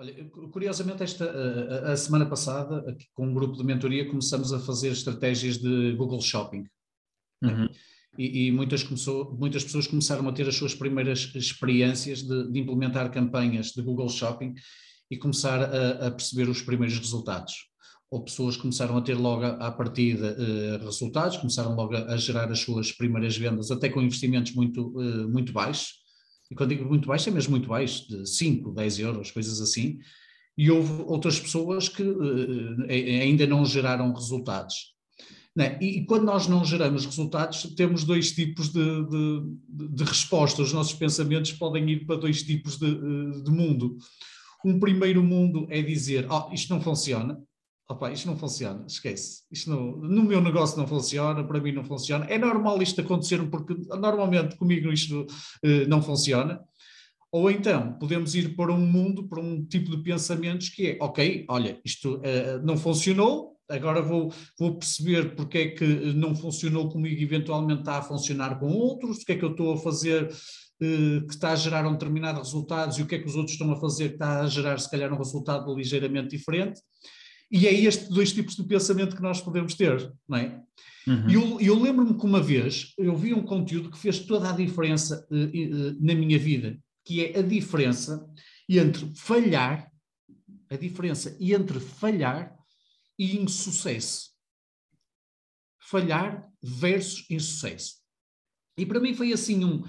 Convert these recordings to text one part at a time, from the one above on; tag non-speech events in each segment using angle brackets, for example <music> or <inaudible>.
Olha, curiosamente, esta, a, a semana passada, aqui, com um grupo de mentoria, começamos a fazer estratégias de Google Shopping. Uhum. E, e, muitas, começou, muitas pessoas começaram a ter as suas primeiras experiências de, de implementar campanhas de Google Shopping e começar a, a, perceber os primeiros resultados. Ou pessoas começaram a ter logo à partida uh, resultados, começaram logo a, a, gerar as suas primeiras vendas, até com investimentos muito, uh, muito baixos e quando digo muito baixo, é mesmo muito baixo, de 5, 10 euros, coisas assim. E houve outras pessoas que uh, ainda não geraram resultados. Né? E, quando nós não geramos resultados, temos dois tipos de, de, de resposta. Os nossos pensamentos podem ir para dois tipos de, de mundo. Um primeiro mundo é dizer: oh, isto não funciona, opa, isto não funciona, esquece. Isto não, no meu negócio não funciona, para mim não funciona. É normal isto acontecer porque normalmente comigo isto uh, não funciona. Ou então podemos ir para um mundo, para um tipo de pensamentos que é, ok, olha, isto uh, não funcionou, agora vou, vou perceber porque é que não funcionou comigo, eventualmente está a funcionar com outros, o que é que eu estou a fazer uh, que está a gerar um determinado resultado e o que é que os outros estão a fazer que está a gerar se calhar um resultado ligeiramente diferente. E é estes dois tipos de pensamento que nós podemos ter, não é? Uhum. E eu, eu lembro-me que uma vez eu vi um conteúdo que fez toda a diferença uh, uh, na minha vida, que é a diferença entre falhar, a diferença entre falhar e insucesso. Falhar versus insucesso. E para mim foi assim um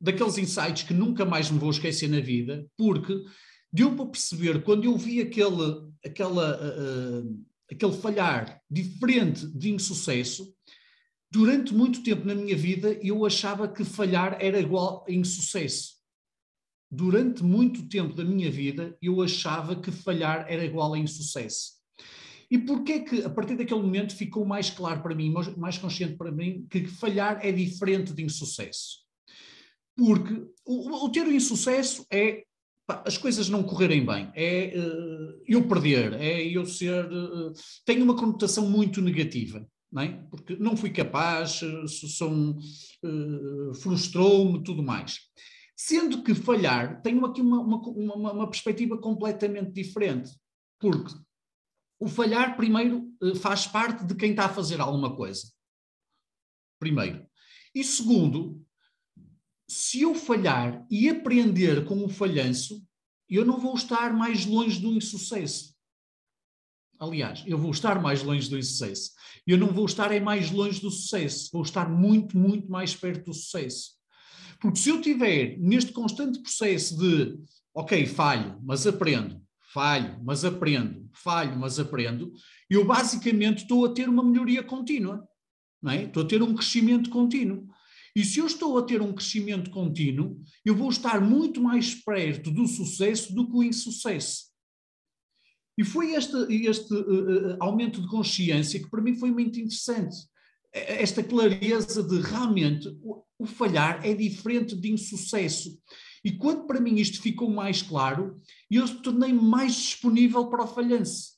daqueles insights que nunca mais me vou esquecer na vida, porque deu para perceber, quando eu vi aquele, aquela, uh, aquele falhar diferente de insucesso, durante muito tempo na minha vida eu achava que falhar era igual a insucesso. Durante muito tempo da minha vida eu achava que falhar era igual a insucesso. E porquê que, a partir daquele momento, ficou mais claro para mim, mais consciente para mim, que falhar é diferente de insucesso? Porque o, o ter o insucesso é as coisas não correrem bem, é uh, eu perder, é eu ser. Uh, tem uma conotação muito negativa, não é? Porque não fui capaz, uh, frustrou-me, tudo mais. Sendo que falhar tem aqui uma, uma, uma, uma, perspectiva completamente diferente, porque o falhar, primeiro, faz parte de quem está a fazer alguma coisa. Primeiro. E segundo, se eu falhar e aprender com o falhanço, eu não vou estar mais longe do insucesso. Aliás, eu vou estar mais longe do insucesso. Eu não vou estar é mais longe do sucesso, vou estar muito, muito mais perto do sucesso. Porque se eu tiver neste constante processo de, ok, falho, mas aprendo, falho, mas aprendo, falho, mas aprendo, eu basicamente estou a ter uma melhoria contínua, não é? Estou a ter um crescimento contínuo. E se eu estou a ter um crescimento contínuo, eu vou estar muito mais perto do sucesso do que o insucesso. E foi este, este uh, aumento de consciência que para mim foi muito interessante. Esta clareza de realmente o, o falhar é diferente de insucesso. E quando para mim isto ficou mais claro, eu tornei mais disponível para o falhanço.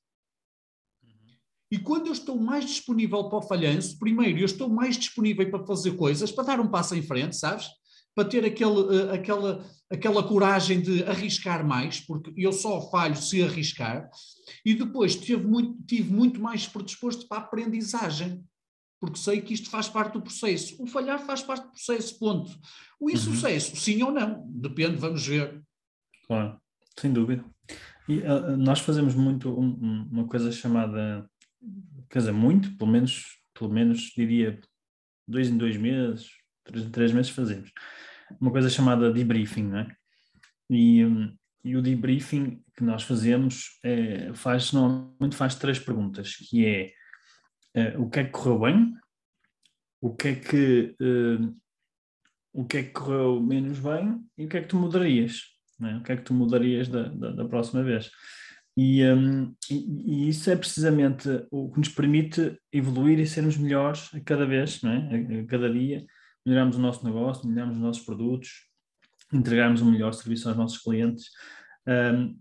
E quando eu estou mais disponível para o falhanço, primeiro, eu estou mais disponível para fazer coisas, para dar um passo em frente, sabes? Para ter aquele, uh, aquela, aquela coragem de arriscar mais, porque eu só falho se arriscar. E depois tive muito, tive muito mais predisposto para a aprendizagem, porque sei que isto faz parte do processo. O falhar faz parte do processo, ponto. O uhum. insucesso, uhum. sim ou não, depende, vamos ver. Claro, sem dúvida. E uh, nós fazemos muito um, uma coisa chamada quer dizer, muito, pelo menos, pelo menos diria dois em dois meses, três em três meses fazemos. Uma coisa chamada debriefing, não é? E, e o debriefing que nós fazemos é, faz, normalmente faz três perguntas, que é, é o que é que correu bem, o que é que, uh, o que é que correu menos bem e o que é que tu mudarias, é? o que é que tu mudarias da, da, da próxima vez. E, um, e, e, isso é precisamente o que nos permite evoluir e sermos melhores a cada vez, não é? a, a cada dia, melhorarmos o nosso negócio, melhorarmos os nossos produtos, entregarmos um melhor serviço aos nossos clientes. Um,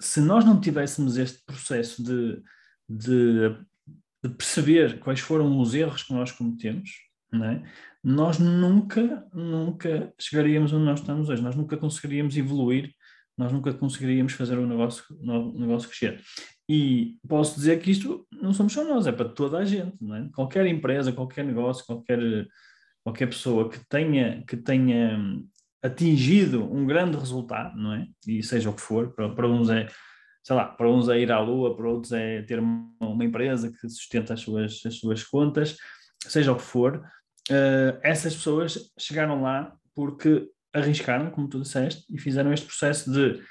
se nós não tivéssemos este processo de, de, de, perceber quais foram os erros que nós cometemos, é? nós nunca, nunca chegaríamos onde nós estamos hoje, nós nunca conseguiríamos evoluir nós nunca conseguiríamos fazer o negócio, um negócio crescer. E posso dizer que isto não somos só nós, é para toda a gente, não é? Qualquer empresa, qualquer negócio, qualquer, qualquer pessoa que tenha, que tenha atingido um grande resultado, não é? E seja o que for, para, para uns é, sei lá, para uns é ir à lua, para outros é ter uma, uma empresa que sustenta as suas, as suas contas, seja o que for, uh, essas pessoas chegaram lá porque arriscaram, como tu disseste, e fizeram este processo de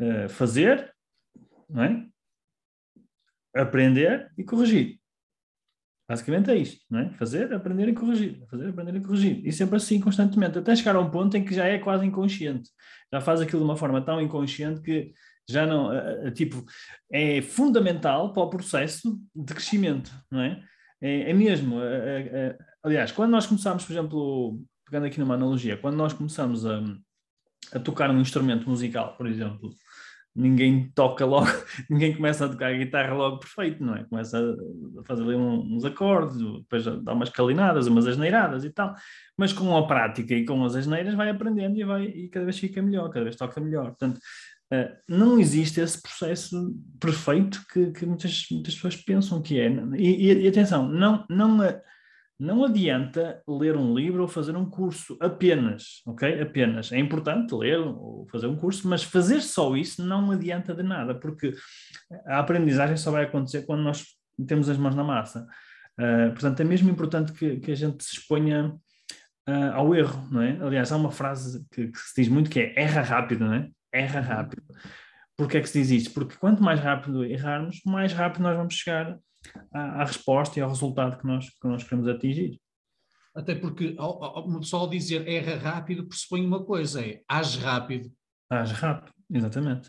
uh, fazer, é? aprender e corrigir. Basicamente é isto, não é? Fazer, aprender e corrigir. Fazer, aprender e corrigir. E sempre assim, constantemente, até chegar a um ponto em que já é quase inconsciente. Já faz aquilo de uma forma tão inconsciente que já não, uh, tipo, é fundamental para o processo de crescimento, não é? É, é mesmo. Uh, aliás, quando nós começámos, por exemplo, pegando aqui numa analogia, quando nós começamos a, a tocar um instrumento musical, por exemplo, ninguém toca logo, <laughs> ninguém começa a tocar a guitarra logo perfeito, não é? Começa a fazer ali uns acordes, depois dá umas calinadas, umas asneiradas e tal, mas com a prática e com as asneiras vai aprendendo e, vai, e cada vez fica melhor, cada vez toca melhor. Portanto, uh, não existe esse processo perfeito que, que muitas, muitas pessoas pensam que é. E, e, e atenção, não, não, não adianta ler um livro ou fazer um curso apenas, ok? Apenas. É importante ler ou fazer um curso, mas fazer só isso não adianta de nada, porque a aprendizagem só vai acontecer quando nós temos as mãos na massa. Uh, portanto, é mesmo importante que, que a gente se exponha uh, ao erro, não é? Aliás, há uma frase que, que, se diz muito que é erra rápido, não é? Erra rápido. Porquê é que se diz isto? Porque quanto mais rápido errarmos, mais rápido nós vamos chegar à, à resposta e ao resultado que nós, que nós queremos atingir. Até porque uma pessoa ao dizer erra rápido pressupõe uma coisa, é age rápido. Age rápido, exatamente.